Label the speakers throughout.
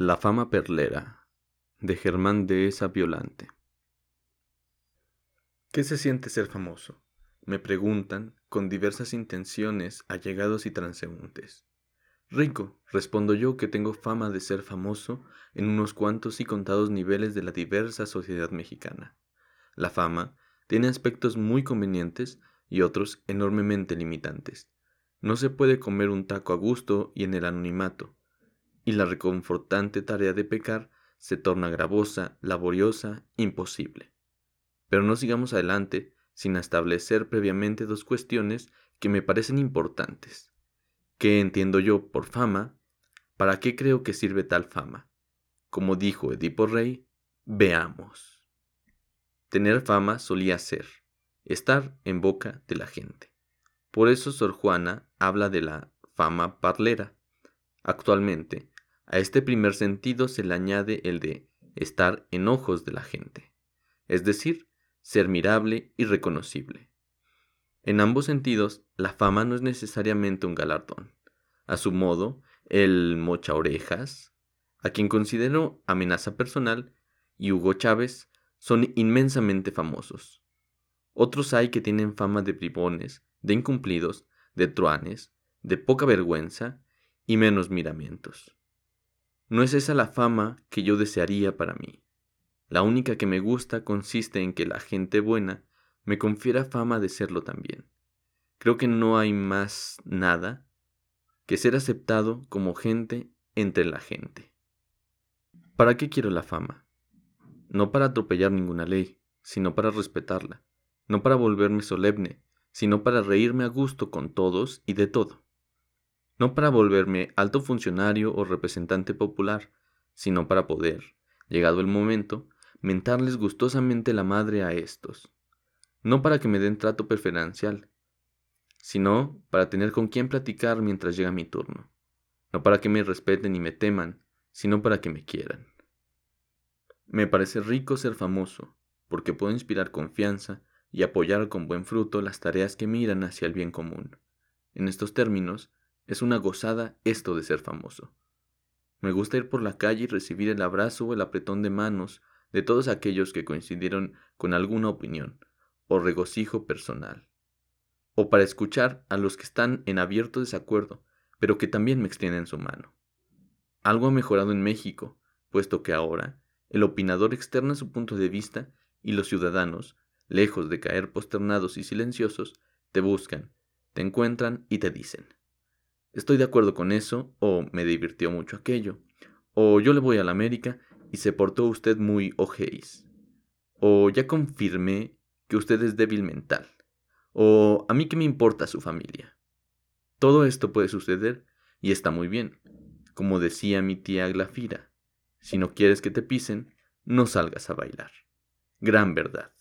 Speaker 1: La fama perlera de Germán Dehesa Violante. ¿Qué se siente ser famoso? Me preguntan con diversas intenciones allegados y transeúntes. Rico, respondo yo que tengo fama de ser famoso en unos cuantos y contados niveles de la diversa sociedad mexicana. La fama tiene aspectos muy convenientes y otros enormemente limitantes. No se puede comer un taco a gusto y en el anonimato y la reconfortante tarea de pecar se torna gravosa, laboriosa, imposible. Pero no sigamos adelante sin establecer previamente dos cuestiones que me parecen importantes. ¿Qué entiendo yo por fama? ¿Para qué creo que sirve tal fama? Como dijo Edipo Rey, veamos. Tener fama solía ser, estar en boca de la gente. Por eso Sor Juana habla de la fama parlera. Actualmente, a este primer sentido se le añade el de estar en ojos de la gente, es decir, ser mirable y reconocible. En ambos sentidos, la fama no es necesariamente un galardón. A su modo, el mocha orejas, a quien considero amenaza personal, y Hugo Chávez son inmensamente famosos. Otros hay que tienen fama de bribones, de incumplidos, de truanes, de poca vergüenza y menos miramientos. No es esa la fama que yo desearía para mí. La única que me gusta consiste en que la gente buena me confiera fama de serlo también. Creo que no hay más nada que ser aceptado como gente entre la gente. ¿Para qué quiero la fama? No para atropellar ninguna ley, sino para respetarla, no para volverme solemne, sino para reírme a gusto con todos y de todo no para volverme alto funcionario o representante popular, sino para poder, llegado el momento, mentarles gustosamente la madre a estos. No para que me den trato preferencial, sino para tener con quién platicar mientras llega mi turno. No para que me respeten y me teman, sino para que me quieran. Me parece rico ser famoso, porque puedo inspirar confianza y apoyar con buen fruto las tareas que miran hacia el bien común. En estos términos, es una gozada esto de ser famoso. Me gusta ir por la calle y recibir el abrazo o el apretón de manos de todos aquellos que coincidieron con alguna opinión o regocijo personal. O para escuchar a los que están en abierto desacuerdo, pero que también me extienden su mano. Algo ha mejorado en México, puesto que ahora el opinador externa su punto de vista y los ciudadanos, lejos de caer posternados y silenciosos, te buscan, te encuentran y te dicen estoy de acuerdo con eso, o me divirtió mucho aquello, o yo le voy a la América y se portó usted muy ojéis, o ya confirmé que usted es débil mental, o a mí qué me importa su familia. Todo esto puede suceder y está muy bien. Como decía mi tía Glafira, si no quieres que te pisen, no salgas a bailar. Gran verdad.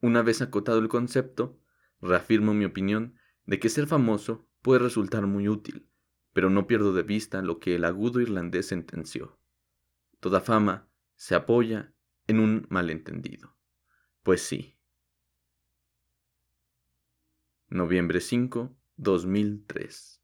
Speaker 1: Una vez acotado el concepto, reafirmo mi opinión de que ser famoso puede resultar muy útil, pero no pierdo de vista lo que el agudo irlandés sentenció. Toda fama se apoya en un malentendido. Pues sí. Noviembre 5, 2003